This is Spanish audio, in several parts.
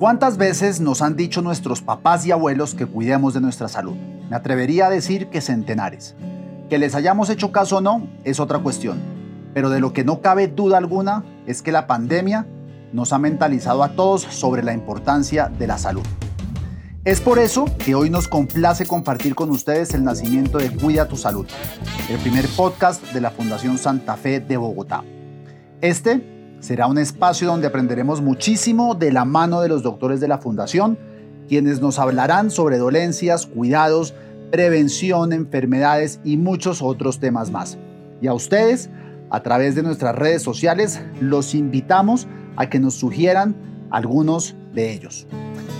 ¿Cuántas veces nos han dicho nuestros papás y abuelos que cuidemos de nuestra salud? Me atrevería a decir que centenares. Que les hayamos hecho caso o no es otra cuestión, pero de lo que no cabe duda alguna es que la pandemia nos ha mentalizado a todos sobre la importancia de la salud. Es por eso que hoy nos complace compartir con ustedes el nacimiento de Cuida tu Salud, el primer podcast de la Fundación Santa Fe de Bogotá. Este Será un espacio donde aprenderemos muchísimo de la mano de los doctores de la Fundación, quienes nos hablarán sobre dolencias, cuidados, prevención, enfermedades y muchos otros temas más. Y a ustedes, a través de nuestras redes sociales, los invitamos a que nos sugieran algunos de ellos.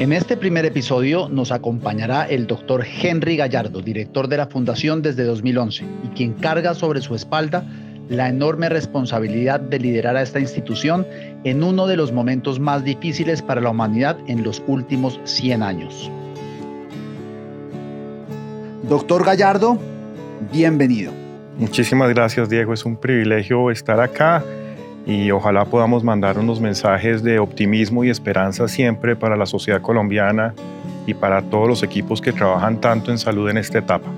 En este primer episodio nos acompañará el doctor Henry Gallardo, director de la Fundación desde 2011 y quien carga sobre su espalda la enorme responsabilidad de liderar a esta institución en uno de los momentos más difíciles para la humanidad en los últimos 100 años. Doctor Gallardo, bienvenido. Muchísimas gracias Diego, es un privilegio estar acá y ojalá podamos mandar unos mensajes de optimismo y esperanza siempre para la sociedad colombiana y para todos los equipos que trabajan tanto en salud en esta etapa.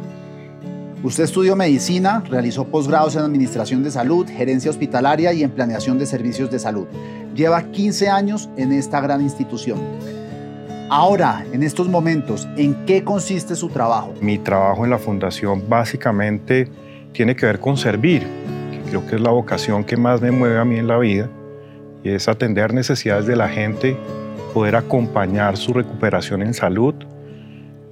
Usted estudió medicina, realizó posgrados en administración de salud, gerencia hospitalaria y en planeación de servicios de salud. Lleva 15 años en esta gran institución. Ahora, en estos momentos, ¿en qué consiste su trabajo? Mi trabajo en la fundación básicamente tiene que ver con servir, que creo que es la vocación que más me mueve a mí en la vida, y es atender necesidades de la gente, poder acompañar su recuperación en salud,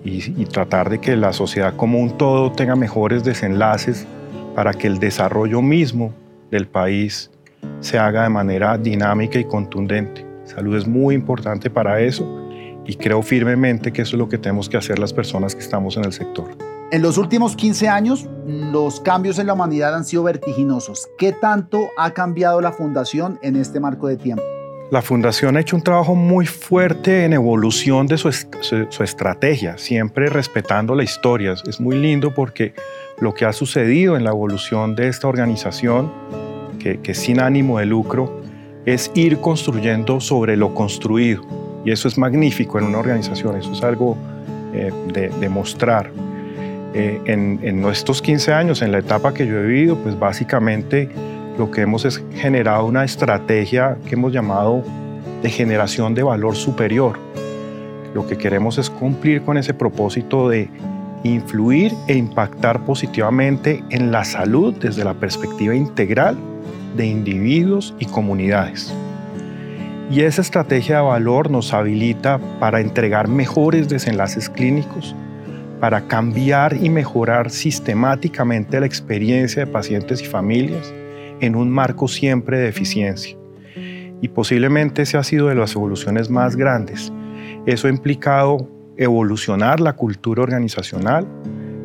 y, tratar de que la sociedad como un todo tenga mejores desenlaces para que el desarrollo mismo del país se haga de manera dinámica y contundente. Salud es muy importante para eso y creo firmemente que eso es lo que tenemos que hacer las personas que estamos en el sector. En los últimos 15 años, los cambios en la humanidad han sido vertiginosos. ¿Qué tanto ha cambiado la fundación en este marco de tiempo? La Fundación ha hecho un trabajo muy fuerte en evolución de su, estrategia, siempre respetando la historia. Es muy lindo porque lo que ha sucedido en la evolución de esta organización, que, es sin ánimo de lucro, es ir construyendo sobre lo construido. Y eso es magnífico en una organización, eso es algo eh, de, mostrar. Eh, en, en estos 15 años, en la etapa que yo he vivido, pues básicamente lo que hemos es generado una estrategia que hemos llamado de generación de valor superior. Lo que queremos es cumplir con ese propósito de influir e impactar positivamente en la salud desde la perspectiva integral de individuos y comunidades. Y esa estrategia de valor nos habilita para entregar mejores desenlaces clínicos, para cambiar y mejorar sistemáticamente la experiencia de pacientes y familias, en un marco siempre de eficiencia. Y posiblemente ese ha sido de las evoluciones más grandes. Eso ha implicado evolucionar la cultura organizacional,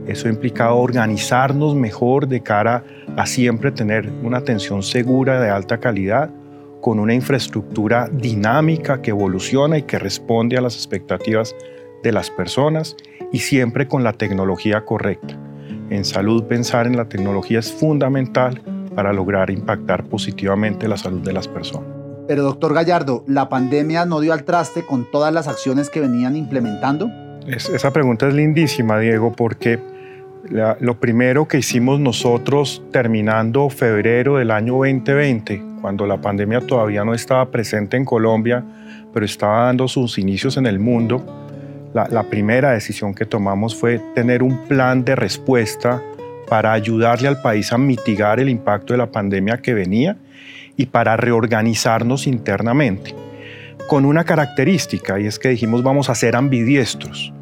eso ha implicado organizarnos mejor de cara a siempre tener una atención segura de alta calidad, con una infraestructura dinámica que evoluciona y que responde a las expectativas de las personas y siempre con la tecnología correcta. En salud pensar en la tecnología es fundamental para lograr impactar positivamente la salud de las personas. Pero doctor Gallardo, ¿la pandemia no dio al traste con todas las acciones que venían implementando? esa pregunta es lindísima, Diego, porque lo primero que hicimos nosotros terminando febrero del año 2020, cuando la pandemia todavía no estaba presente en Colombia, pero estaba dando sus inicios en el mundo, la primera decisión que tomamos fue tener un plan de respuesta para ayudarle al país a mitigar el impacto de la pandemia que venía y para reorganizarnos internamente. Con una característica, y es que dijimos vamos a ser ambidiestros.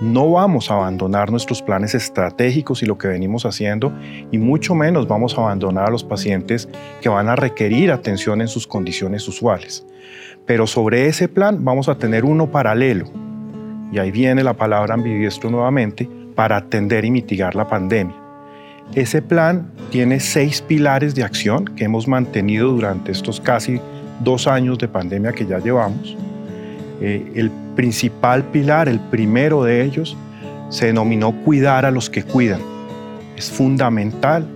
No vamos a abandonar nuestros planes estratégicos y lo que venimos haciendo, y mucho menos vamos a abandonar a los pacientes que van a requerir atención en sus condiciones usuales. Pero sobre ese plan vamos a tener uno paralelo, y ahí viene la palabra ambidiestro nuevamente, para atender y mitigar la pandemia. Ese plan tiene seis pilares de acción que hemos mantenido durante estos casi dos años de pandemia que ya llevamos. Eh, el principal pilar, el primero de ellos, se denominó cuidar a los que cuidan. Es fundamental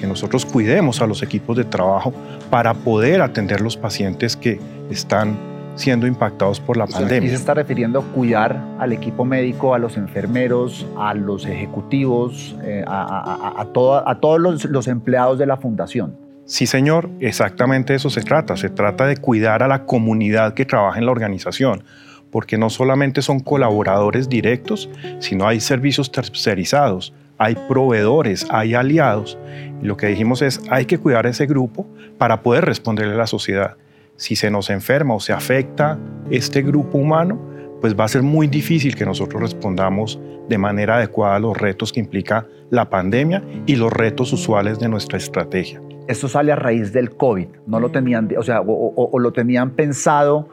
que nosotros cuidemos a los equipos de trabajo para poder atender los pacientes que están siendo impactados por la pandemia. ¿Y se está refiriendo a cuidar al equipo médico, a los enfermeros, a los ejecutivos, eh, a, a, todos los, los empleados de la fundación? Sí, señor, exactamente eso se trata. Se trata de cuidar a la comunidad que trabaja en la organización, porque no solamente son colaboradores directos, sino hay servicios tercerizados, hay proveedores, hay aliados. Y lo que dijimos es, hay que cuidar a ese grupo para poder responderle a la sociedad si se nos enferma o se afecta este grupo humano, pues va a ser muy difícil que nosotros respondamos de manera adecuada a los retos que implica la pandemia y los retos usuales de nuestra estrategia. Esto sale a raíz del COVID, no lo tenían, o sea, o lo tenían pensado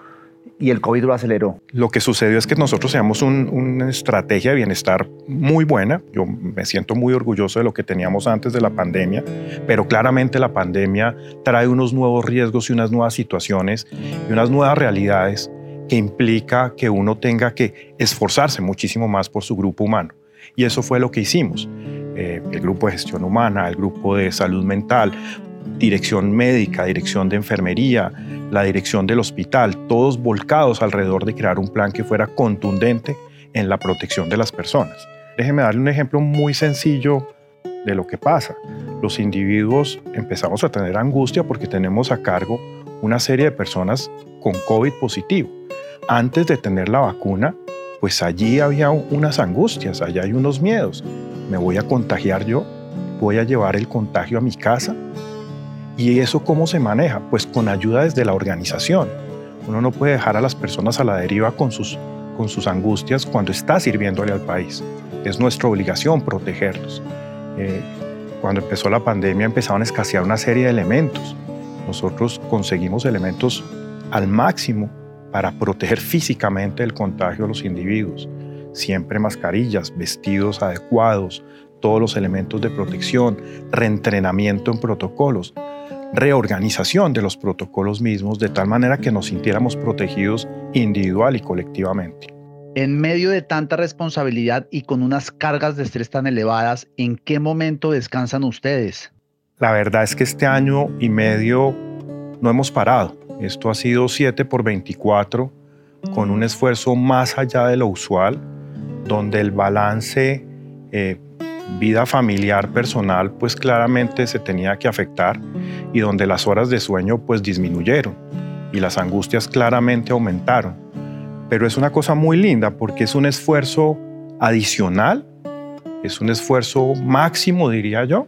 y el COVID lo aceleró. Lo que sucedió es que nosotros teníamos una estrategia de bienestar muy buena. Yo me siento muy orgulloso de lo que teníamos antes de la pandemia, pero claramente la pandemia trae unos nuevos riesgos y unas nuevas situaciones y unas nuevas realidades que implica que uno tenga que esforzarse muchísimo más por su grupo humano. Y eso fue lo que hicimos. Eh, el grupo de gestión humana, el grupo de salud mental, dirección médica, dirección de enfermería, la dirección del hospital, todos volcados alrededor de crear un plan que fuera contundente en la protección de las personas. Déjeme darle un ejemplo muy sencillo de lo que pasa. Los individuos empezamos a tener angustia porque tenemos a cargo una serie de personas con COVID positivo. Antes de tener la vacuna, pues allí había unas angustias, allá hay unos miedos. ¿Me voy a contagiar yo? ¿Voy a llevar el contagio a mi casa? ¿Y eso cómo se maneja? Pues con ayuda desde la organización. Uno no puede dejar a las personas a la deriva con sus, con sus angustias cuando está sirviéndole al país. Es nuestra obligación protegerlos. Eh, cuando empezó la pandemia empezaron a escasear una serie de elementos. Nosotros conseguimos elementos al máximo para proteger físicamente el contagio a los individuos. Siempre mascarillas, vestidos adecuados, todos los elementos de protección, reentrenamiento en protocolos reorganización de los protocolos mismos de tal manera que nos sintiéramos protegidos individual y colectivamente. En medio de tanta responsabilidad y con unas cargas de estrés tan elevadas, ¿en qué momento descansan ustedes? La verdad es que este año y medio no hemos parado. Esto ha sido 7 por 24 con un esfuerzo más allá de lo usual, donde el balance eh, vida familiar, personal, pues claramente se tenía que afectar y donde las horas de sueño pues disminuyeron y las angustias claramente aumentaron. Pero es una cosa muy linda porque es un esfuerzo adicional, es un esfuerzo máximo, diría yo,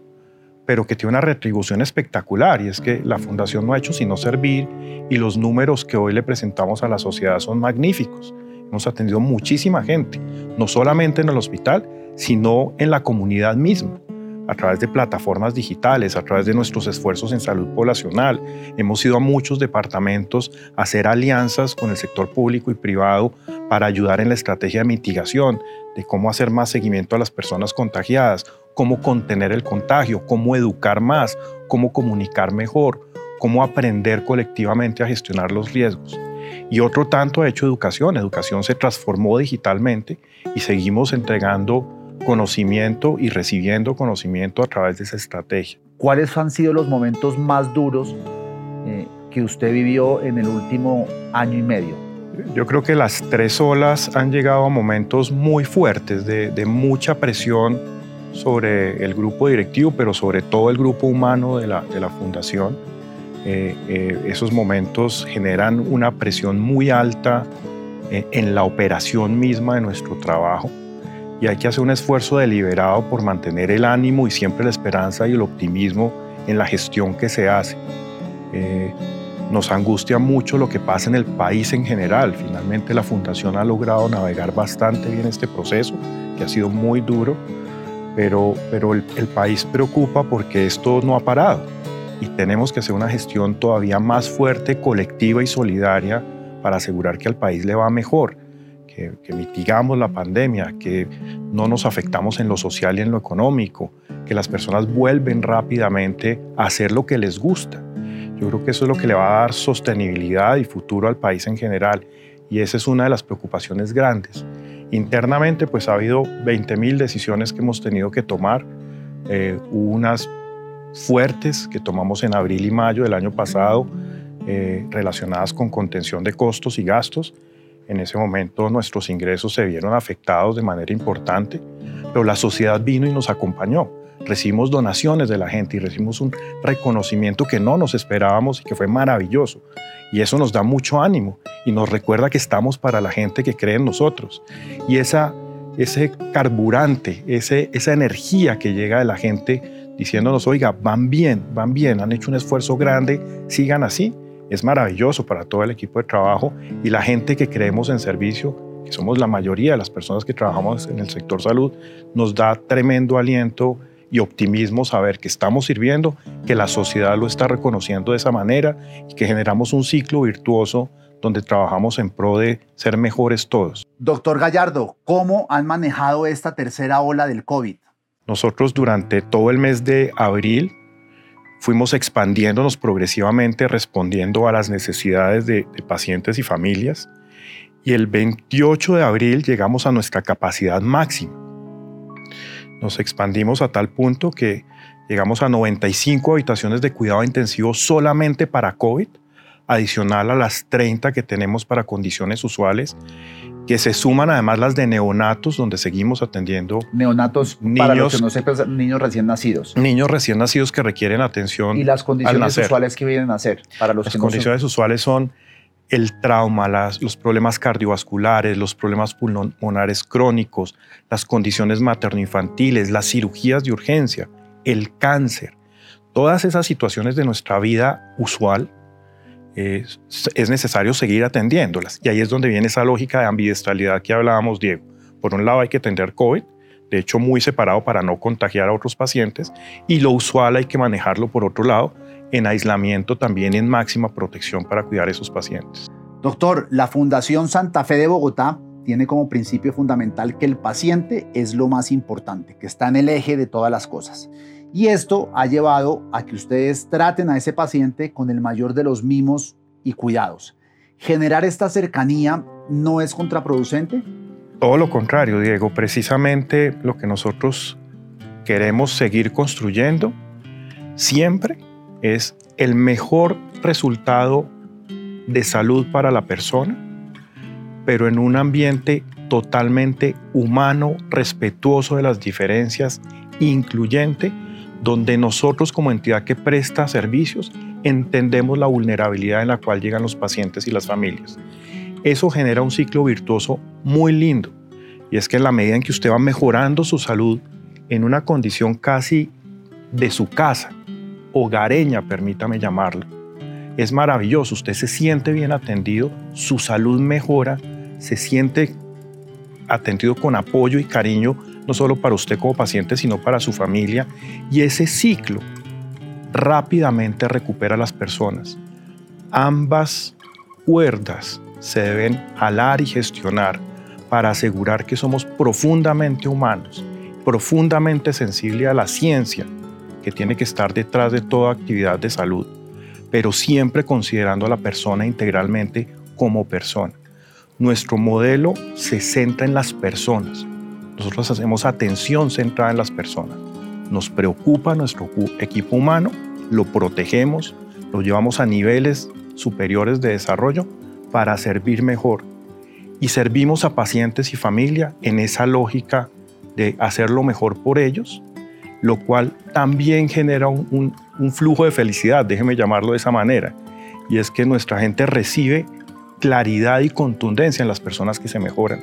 pero que tiene una retribución espectacular y es que la fundación no ha hecho sino servir y los números que hoy le presentamos a la sociedad son magníficos. Hemos atendido muchísima gente, no solamente en el hospital, sino en la comunidad misma a través de plataformas digitales, a través de nuestros esfuerzos en salud poblacional. Hemos ido a muchos departamentos a hacer alianzas con el sector público y privado para ayudar en la estrategia de mitigación, de cómo hacer más seguimiento a las personas contagiadas, cómo contener el contagio, cómo educar más, cómo comunicar mejor, cómo aprender colectivamente a gestionar los riesgos. Y otro tanto ha hecho educación. Educación se transformó digitalmente y seguimos entregando conocimiento y recibiendo conocimiento a través de esa estrategia. ¿Cuáles han sido los momentos más duros eh, que usted vivió en el último año y medio? Yo creo que las tres olas han llegado a momentos muy fuertes de, mucha presión sobre el grupo directivo, pero sobre todo el grupo humano de la, de la fundación. Eh, eh, esos momentos generan una presión muy alta en la operación misma de nuestro trabajo y hay que hacer un esfuerzo deliberado por mantener el ánimo y siempre la esperanza y el optimismo en la gestión que se hace. Eh, nos angustia mucho lo que pasa en el país en general. Finalmente la Fundación ha logrado navegar bastante bien este proceso, que ha sido muy duro, pero, pero el, el país preocupa porque esto no ha parado y tenemos que hacer una gestión todavía más fuerte, colectiva y solidaria para asegurar que al país le va mejor que, mitigamos la pandemia, que no nos afectamos en lo social y en lo económico, que las personas vuelven rápidamente a hacer lo que les gusta. Yo creo que eso es lo que le va a dar sostenibilidad y futuro al país en general y esa es una de las preocupaciones grandes. Internamente pues ha habido 20.000 decisiones que hemos tenido que tomar, eh, unas fuertes que tomamos en abril y mayo del año pasado, eh, relacionadas con contención de costos y gastos. En ese momento nuestros ingresos se vieron afectados de manera importante, pero la sociedad vino y nos acompañó. Recibimos donaciones de la gente y recibimos un reconocimiento que no nos esperábamos y que fue maravilloso. Y eso nos da mucho ánimo y nos recuerda que estamos para la gente que cree en nosotros. Y esa, ese carburante, ese, esa energía que llega de la gente diciéndonos, oiga, van bien, van bien, han hecho un esfuerzo grande, sigan así. Es maravilloso para todo el equipo de trabajo y la gente que creemos en servicio, que somos la mayoría de las personas que trabajamos en el sector salud, nos da tremendo aliento y optimismo saber que estamos sirviendo, que la sociedad lo está reconociendo de esa manera y que generamos un ciclo virtuoso donde trabajamos en pro de ser mejores todos. Doctor Gallardo, ¿cómo han manejado esta tercera ola del COVID? Nosotros durante todo el mes de abril fuimos expandiéndonos progresivamente respondiendo a las necesidades de, pacientes y familias y el 28 de abril llegamos a nuestra capacidad máxima. Nos expandimos a tal punto que llegamos a 95 habitaciones de cuidado intensivo solamente para COVID, adicional a las 30 que tenemos para condiciones usuales que se suman además las de neonatos, donde seguimos atendiendo neonatos, niños, para los que no sepan, niños recién nacidos. Niños recién nacidos que requieren atención. Y las condiciones usuales que vienen a ser para los las condiciones usuales son el trauma, las, los problemas cardiovasculares, los problemas pulmonares crónicos, las condiciones materno-infantiles, las cirugías de urgencia, el cáncer. Todas esas situaciones de nuestra vida usual es, necesario seguir atendiéndolas. Y ahí es donde viene esa lógica de ambidestralidad que hablábamos, Diego. Por un lado hay que atender COVID, de hecho muy separado para no contagiar a otros pacientes, y lo usual hay que manejarlo por otro lado, en aislamiento también en máxima protección para cuidar a esos pacientes. Doctor, la Fundación Santa Fe de Bogotá tiene como principio fundamental que el paciente es lo más importante, que está en el eje de todas las cosas. Y esto ha llevado a que ustedes traten a ese paciente con el mayor de los mimos y cuidados. ¿Generar esta cercanía no es contraproducente? Todo lo contrario, Diego. Precisamente lo que nosotros queremos seguir construyendo siempre es el mejor resultado de salud para la persona, pero en un ambiente totalmente humano, respetuoso de las diferencias, incluyente donde nosotros como entidad que presta servicios entendemos la vulnerabilidad en la cual llegan los pacientes y las familias. Eso genera un ciclo virtuoso muy lindo y es que en la medida en que usted va mejorando su salud en una condición casi de su casa, hogareña, permítame llamarlo, es maravilloso, usted se siente bien atendido, su salud mejora, se siente atendido con apoyo y cariño no solo para usted como paciente, sino para su familia. Y ese ciclo rápidamente recupera a las personas. Ambas cuerdas se deben jalar y gestionar para asegurar que somos profundamente humanos, profundamente sensibles a la ciencia que tiene que estar detrás de toda actividad de salud, pero siempre considerando a la persona integralmente como persona. Nuestro modelo se centra en las personas, nosotros hacemos atención centrada en las personas. Nos preocupa nuestro equipo humano, lo protegemos, lo llevamos a niveles superiores de desarrollo para servir mejor. Y servimos a pacientes y familia en esa lógica de hacerlo mejor por ellos, lo cual también genera un, flujo de felicidad, déjeme llamarlo de esa manera. Y es que nuestra gente recibe claridad y contundencia en las personas que se mejoran.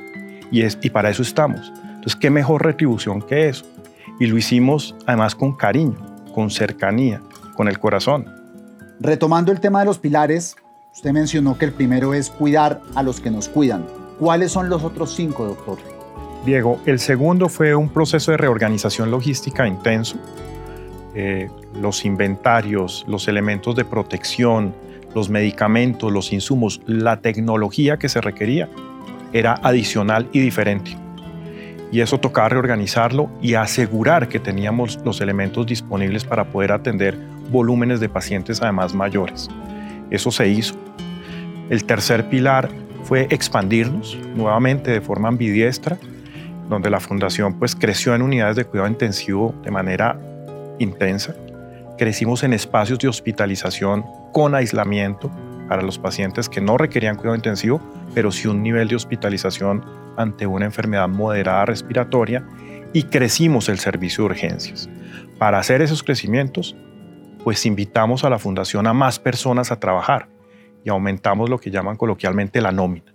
Y, es, y para eso estamos. Entonces, ¿qué mejor retribución que eso? Y lo hicimos además con cariño, con cercanía, con el corazón. Retomando el tema de los pilares, usted mencionó que el primero es cuidar a los que nos cuidan. ¿Cuáles son los otros cinco, doctor? Diego, el segundo fue un proceso de reorganización logística intenso. Eh, los inventarios, los elementos de protección, los medicamentos, los insumos, la tecnología que se requería era adicional y diferente y eso tocaba reorganizarlo y asegurar que teníamos los elementos disponibles para poder atender volúmenes de pacientes además mayores. Eso se hizo. El tercer pilar fue expandirnos nuevamente de forma ambidiestra, donde la fundación pues creció en unidades de cuidado intensivo de manera intensa. Crecimos en espacios de hospitalización con aislamiento, para los pacientes que no requerían cuidado intensivo, pero sí un nivel de hospitalización ante una enfermedad moderada respiratoria y crecimos el servicio de urgencias. Para hacer esos crecimientos, pues invitamos a la fundación a más personas a trabajar y aumentamos lo que llaman coloquialmente la nómina.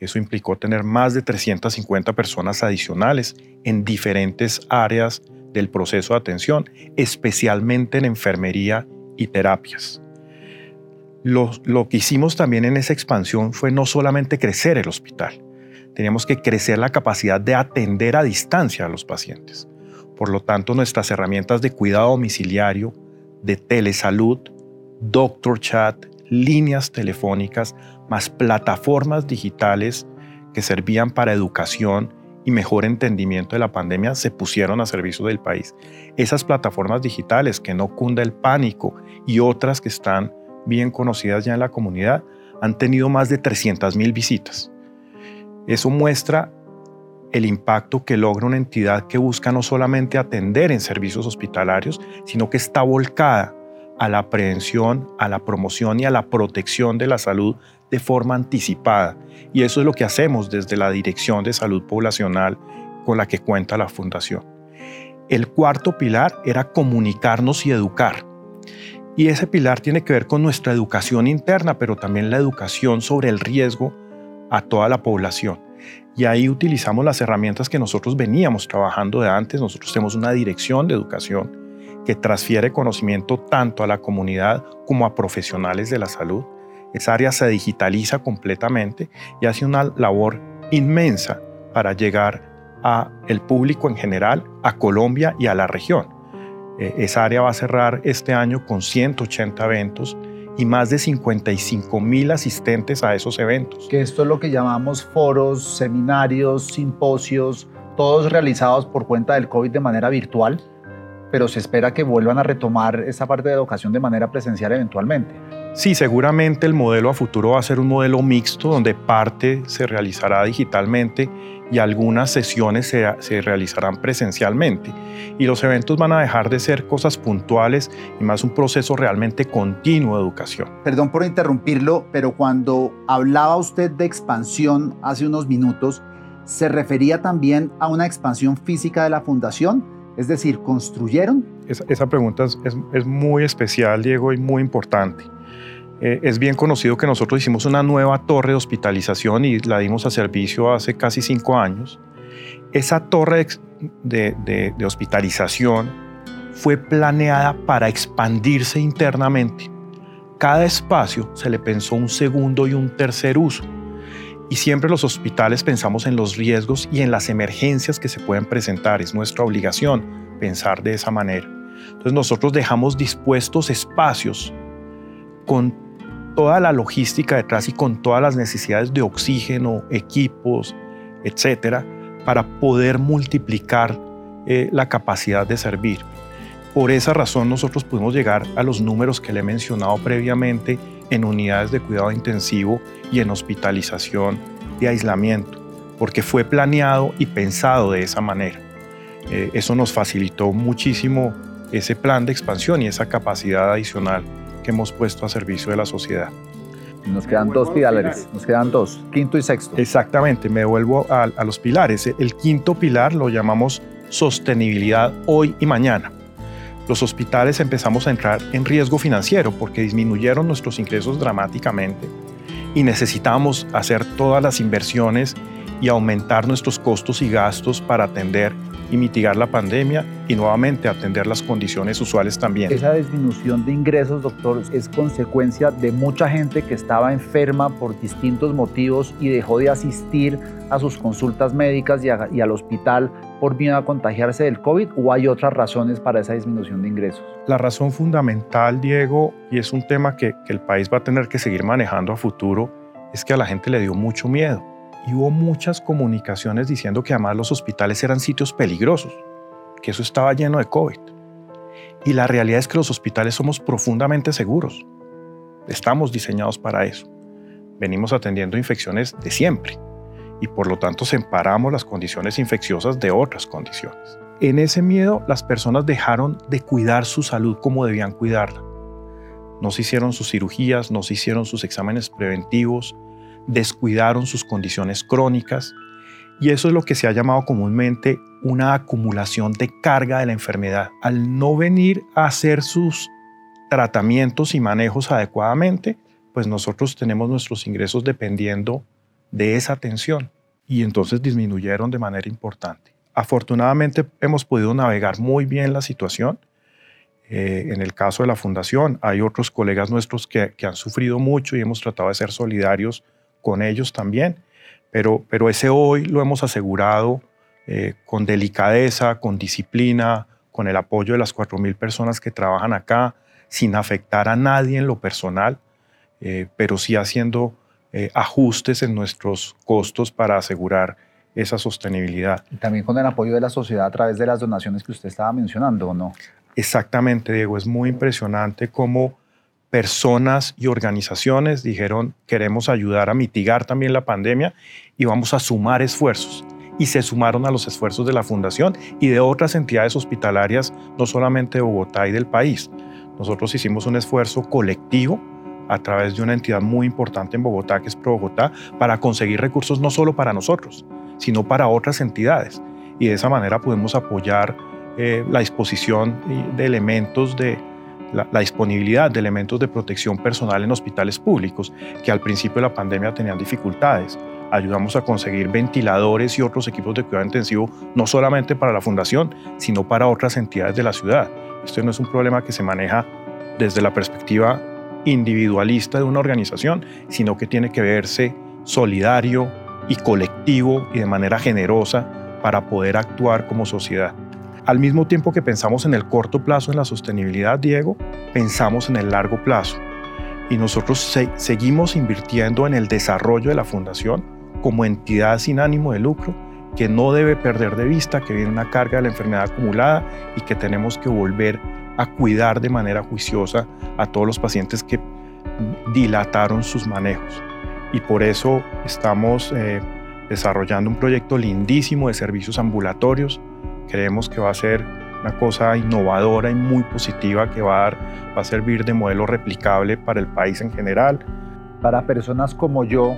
Eso implicó tener más de 350 personas adicionales en diferentes áreas del proceso de atención, especialmente en enfermería y terapias. Lo, que hicimos también en esa expansión fue no solamente crecer el hospital, teníamos que crecer la capacidad de atender a distancia a los pacientes. Por lo tanto, nuestras herramientas de cuidado domiciliario, de telesalud, doctor chat, líneas telefónicas, más plataformas digitales que servían para educación y mejor entendimiento de la pandemia se pusieron a servicio del país. Esas plataformas digitales que no cunda el pánico y otras que están bien conocidas ya en la comunidad han tenido más de 300.000 visitas. Eso muestra el impacto que logra una entidad que busca no solamente atender en servicios hospitalarios, sino que está volcada a la prevención, a la promoción y a la protección de la salud de forma anticipada. Y eso es lo que hacemos desde la Dirección de Salud Poblacional con la que cuenta la Fundación. El cuarto pilar era comunicarnos y educar. Y ese pilar tiene que ver con nuestra educación interna, pero también la educación sobre el riesgo a toda la población. Y ahí utilizamos las herramientas que nosotros veníamos trabajando de antes. Nosotros tenemos una dirección de educación que transfiere conocimiento tanto a la comunidad como a profesionales de la salud. Esa área se digitaliza completamente y hace una labor inmensa para llegar a el público en general, a Colombia y a la región. Eh, esa área va a cerrar este año con 180 eventos y más de 55 mil asistentes a esos eventos. Que esto es lo que llamamos foros, seminarios, simposios, todos realizados por cuenta del COVID de manera virtual pero se espera que vuelvan a retomar esa parte de educación de manera presencial eventualmente. Sí, seguramente el modelo a futuro va a ser un modelo mixto donde parte se realizará digitalmente y algunas sesiones se, se, realizarán presencialmente. Y los eventos van a dejar de ser cosas puntuales y más un proceso realmente continuo de educación. Perdón por interrumpirlo, pero cuando hablaba usted de expansión hace unos minutos, ¿se refería también a una expansión física de la fundación? Es decir, ¿construyeron? Esa, pregunta es, muy especial, Diego, y muy importante. Eh, es bien conocido que nosotros hicimos una nueva torre de hospitalización y la dimos a servicio hace casi cinco años. Esa torre de, de hospitalización fue planeada para expandirse internamente. Cada espacio se le pensó un segundo y un tercer uso. Y siempre los hospitales pensamos en los riesgos y en las emergencias que se pueden presentar. Es nuestra obligación pensar de esa manera. Entonces nosotros dejamos dispuestos espacios con toda la logística detrás y con todas las necesidades de oxígeno, equipos, etcétera, para poder multiplicar eh, la capacidad de servir. Por esa razón nosotros pudimos llegar a los números que le he mencionado previamente en unidades de cuidado intensivo y en hospitalización de aislamiento, porque fue planeado y pensado de esa manera. Eh, eso nos facilitó muchísimo ese plan de expansión y esa capacidad adicional que hemos puesto a servicio de la sociedad. Nos quedan dos pilares, nos quedan dos, quinto y sexto. Exactamente, me vuelvo a, a los pilares. El quinto pilar lo llamamos sostenibilidad hoy y mañana los hospitales empezamos a entrar en riesgo financiero porque disminuyeron nuestros ingresos dramáticamente y necesitábamos hacer todas las inversiones y aumentar nuestros costos y gastos para atender y mitigar la pandemia y nuevamente atender las condiciones usuales también. Esa disminución de ingresos, doctor, es consecuencia de mucha gente que estaba enferma por distintos motivos y dejó de asistir a sus consultas médicas y, al hospital por miedo a contagiarse del COVID o hay otras razones para esa disminución de ingresos? La razón fundamental, Diego, y es un tema que, que el país va a tener que seguir manejando a futuro, es que a la gente le dio mucho miedo y hubo muchas comunicaciones diciendo que además los hospitales eran sitios peligrosos, que eso estaba lleno de COVID. Y la realidad es que los hospitales somos profundamente seguros. Estamos diseñados para eso. Venimos atendiendo infecciones de siempre y por lo tanto separamos las condiciones infecciosas de otras condiciones. En ese miedo las personas dejaron de cuidar su salud como debían cuidarla. no se hicieron sus cirugías, no se hicieron sus exámenes preventivos, descuidaron sus condiciones crónicas y eso es lo que se ha llamado comúnmente una acumulación de carga de la enfermedad. Al no venir a hacer sus tratamientos y manejos adecuadamente, pues nosotros tenemos nuestros ingresos dependiendo de esa atención y entonces disminuyeron de manera importante. Afortunadamente hemos podido navegar muy bien la situación. Eh, en el caso de la fundación, hay otros colegas nuestros que, han sufrido mucho y hemos tratado de ser solidarios con ellos también, pero, pero ese hoy lo hemos asegurado eh, con delicadeza, con disciplina, con el apoyo de las 4.000 personas que trabajan acá, sin afectar a nadie en lo personal, eh, pero sí haciendo ajustes en nuestros costos para asegurar esa sostenibilidad. Y también con el apoyo de la sociedad a través de las donaciones que usted estaba mencionando, ¿o no? Exactamente, Diego. Es muy impresionante cómo personas y organizaciones dijeron queremos ayudar a mitigar también la pandemia y vamos a sumar esfuerzos. Y se sumaron a los esfuerzos de la Fundación y de otras entidades hospitalarias, no solamente de Bogotá y del país. Nosotros hicimos un esfuerzo colectivo a través de una entidad muy importante en Bogotá, que es Pro Bogotá, para conseguir recursos no solo para nosotros, sino para otras entidades. Y de esa manera podemos apoyar eh, la disposición de elementos de la, disponibilidad de elementos de protección personal en hospitales públicos, que al principio de la pandemia tenían dificultades. Ayudamos a conseguir ventiladores y otros equipos de cuidado intensivo, no solamente para la fundación, sino para otras entidades de la ciudad. Esto no es un problema que se maneja desde la perspectiva individualista de una organización, sino que tiene que verse solidario, y colectivo y de manera generosa para poder actuar como sociedad. Al mismo tiempo que pensamos en el corto plazo en la sostenibilidad, Diego, pensamos en el largo plazo. Y nosotros seguimos invirtiendo en el desarrollo de la fundación como entidad sin ánimo de lucro que no debe perder de vista que viene una carga de la enfermedad acumulada y que tenemos que volver a cuidar de manera juiciosa a todos los pacientes que dilataron sus manejos y por eso estamos eh, desarrollando un proyecto lindísimo de servicios ambulatorios. Creemos que va a ser una cosa innovadora y muy positiva que va a, dar, va a servir de modelo replicable para el país en general. Para personas como yo,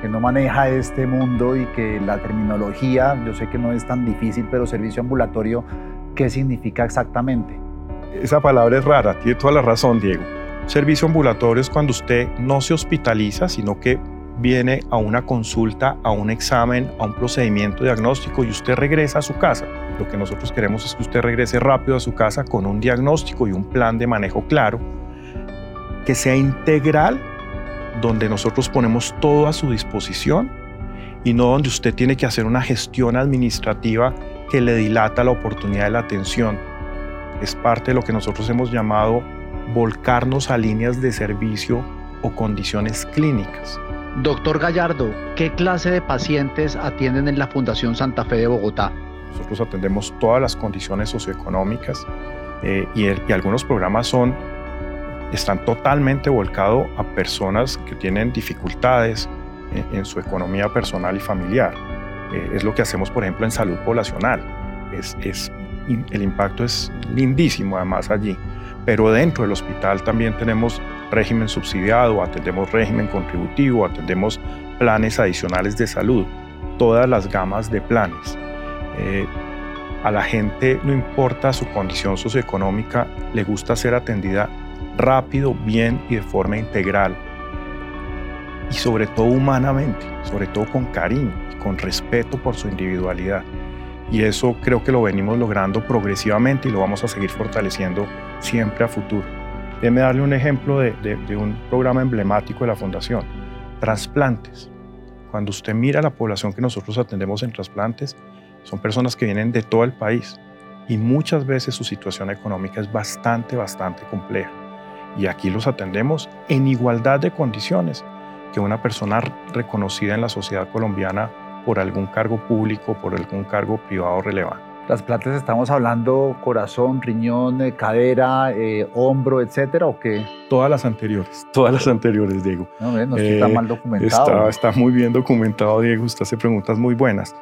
que no maneja este mundo y que la terminología, yo sé que no es tan difícil, pero servicio ambulatorio, ¿qué significa exactamente? Esa palabra es rara, tiene toda la razón, Diego. Servicio ambulatorio es cuando usted no se hospitaliza, sino que viene a una consulta, a un examen, a un procedimiento diagnóstico y usted regresa a su casa. Lo que nosotros queremos es que usted regrese rápido a su casa con un diagnóstico y un plan de manejo claro, que sea integral, donde nosotros ponemos todo a su disposición y no donde usted tiene que hacer una gestión administrativa que le dilata la oportunidad de la atención. Es parte de lo que nosotros hemos llamado volcarnos a líneas de servicio o condiciones clínicas. Doctor Gallardo, ¿qué clase de pacientes atienden en la Fundación Santa Fe de Bogotá? Nosotros atendemos todas las condiciones socioeconómicas eh, y, algunos programas son, están totalmente volcados a personas que tienen dificultades en, su economía personal y familiar. Eh, es lo que hacemos, por ejemplo, en salud poblacional. Es, el impacto es lindísimo además allí pero dentro del hospital también tenemos régimen subsidiado, atendemos régimen contributivo, atendemos planes adicionales de salud, todas las gamas de planes. Eh, a la gente, no importa su condición socioeconómica, le gusta ser atendida rápido, bien y de forma integral. Y sobre todo humanamente, sobre todo con cariño y con respeto por su individualidad. Y eso creo que lo venimos logrando progresivamente y lo vamos a seguir fortaleciendo siempre a futuro. Déjeme darle un ejemplo de, un programa emblemático de la Fundación, trasplantes. Cuando usted mira la población que nosotros atendemos en trasplantes, son personas que vienen de todo el país y muchas veces su situación económica es bastante, bastante compleja. Y aquí los atendemos en igualdad de condiciones que una persona reconocida en la sociedad colombiana por algún cargo público, por algún cargo privado relevante. Las plantas estamos hablando corazón, riñón, eh, cadera, eh, hombro, etcétera, ¿o qué? Todas las anteriores, todas las anteriores, Diego. No, no está eh, mal documentado. Está, muy bien documentado, Diego. Usted hace preguntas muy buenas.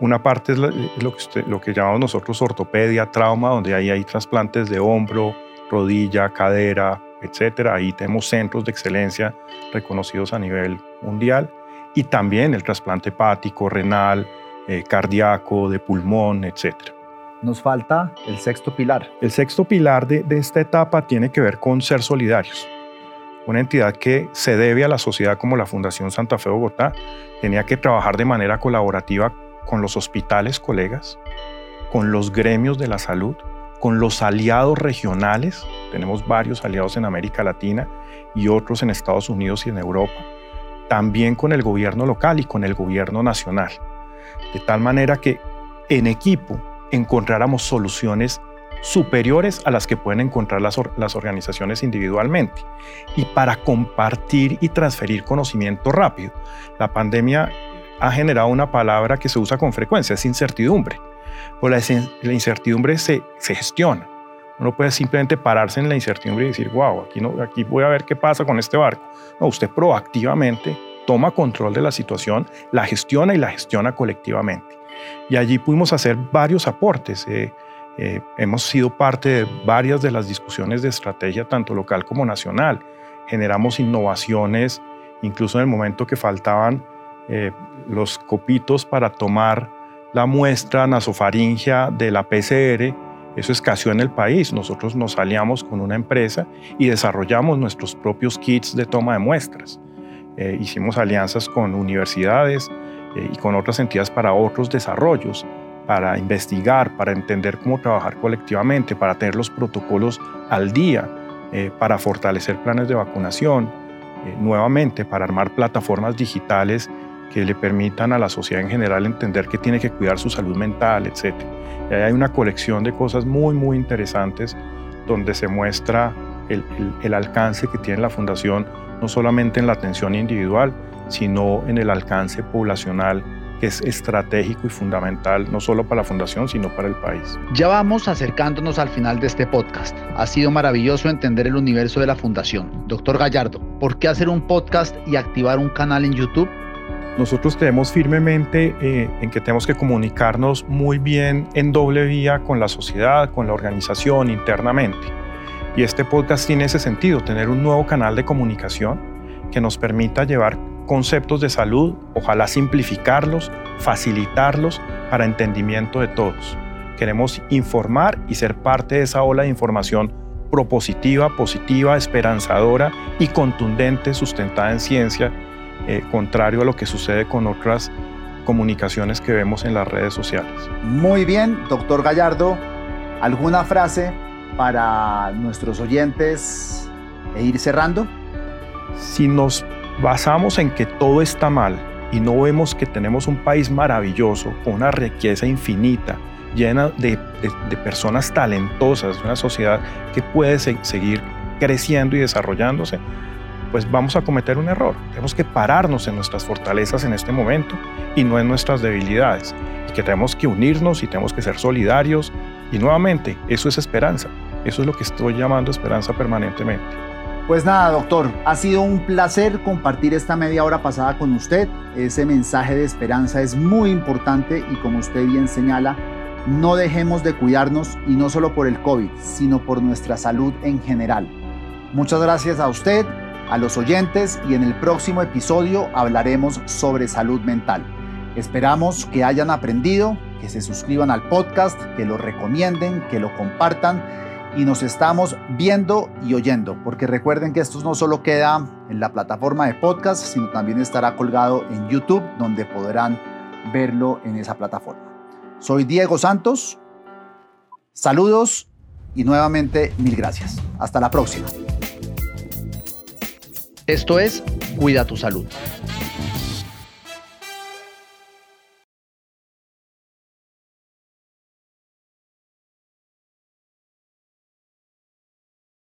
Una parte es lo, que lo que llamamos nosotros ortopedia, trauma, donde ahí hay trasplantes de hombro, rodilla, cadera, etcétera. Ahí tenemos centros de excelencia reconocidos a nivel mundial y también el trasplante hepático, renal, eh, cardíaco, de pulmón, etcétera. Nos falta el sexto pilar. El sexto pilar de, de esta etapa tiene que ver con ser solidarios. Una entidad que se debe a la sociedad como la Fundación Santa Fe Bogotá tenía que trabajar de manera colaborativa con los hospitales colegas, con los gremios de la salud, con los aliados regionales, tenemos varios aliados en América Latina y otros en Estados Unidos y en Europa, también con el gobierno local y con el gobierno nacional, de tal manera que en equipo encontráramos soluciones superiores a las que pueden encontrar las, organizaciones individualmente y para compartir y transferir conocimiento rápido. La pandemia ha generado una palabra que se usa con frecuencia, es incertidumbre. Pues la, incertidumbre se, se gestiona. Uno puede simplemente pararse en la incertidumbre y decir, wow, aquí, no, aquí voy a ver qué pasa con este barco. No, usted proactivamente toma control de la situación, la gestiona y la gestiona colectivamente. Y allí pudimos hacer varios aportes. Eh, eh, hemos sido parte de varias de las discusiones de estrategia, tanto local como nacional. Generamos innovaciones, incluso en el momento que faltaban eh, los copitos para tomar la muestra nasofaringea de la PCR, eso escaseó en el país. Nosotros nos aliamos con una empresa y desarrollamos nuestros propios kits de toma de muestras. Eh, hicimos alianzas con universidades y con otras entidades para otros desarrollos, para investigar, para entender cómo trabajar colectivamente, para tener los protocolos al día, eh, para fortalecer planes de vacunación, nuevamente para armar plataformas digitales que le permitan a la sociedad en general entender que tiene que cuidar su salud mental, etc. Hay una colección de cosas muy, muy interesantes donde se muestra el, alcance que tiene la Fundación, no solamente en la atención individual, sino en el alcance poblacional que es estratégico y fundamental no solo para la Fundación, sino para el país. Ya vamos acercándonos al final de este podcast. Ha sido maravilloso entender el universo de la Fundación. Doctor Gallardo, ¿por qué hacer un podcast y activar un canal en YouTube? Nosotros creemos firmemente eh, en que tenemos que comunicarnos muy bien en doble vía con la sociedad, con la organización internamente. Y este podcast tiene ese sentido, tener un nuevo canal de comunicación que nos permita llevar conceptos de salud, ojalá simplificarlos, facilitarlos para entendimiento de todos. Queremos informar y ser parte de esa ola de información propositiva, positiva, esperanzadora y contundente, sustentada en ciencia eh, contrario a lo que sucede con otras comunicaciones que vemos en las redes sociales. Muy bien, doctor Gallardo, ¿alguna frase para nuestros oyentes e ir cerrando? Si nos basamos en que todo está mal y no vemos que tenemos un país maravilloso, con una riqueza infinita, llena de, personas talentosas, una sociedad que puede seguir creciendo y desarrollándose, pues vamos a cometer un error. Tenemos que pararnos en nuestras fortalezas en este momento y no en nuestras debilidades. Y que tenemos que unirnos y tenemos que ser solidarios. Y nuevamente, eso es esperanza. Eso es lo que estoy llamando esperanza permanentemente. Pues nada, doctor, ha sido un placer compartir esta media hora pasada con usted. Ese mensaje de esperanza es muy importante y como usted bien señala, no dejemos de cuidarnos y no solo por el COVID, sino por nuestra salud en general. Muchas gracias a usted, a los oyentes y en el próximo episodio hablaremos sobre salud mental. Esperamos que hayan aprendido, que se suscriban al podcast, que lo recomienden, que lo compartan y nos estamos viendo y oyendo, porque recuerden que esto no solo queda en la plataforma de podcast, sino también estará colgado en YouTube, donde podrán verlo en esa plataforma. Soy Diego Santos, saludos y nuevamente mil gracias. Hasta la próxima. Esto es Cuida tu salud.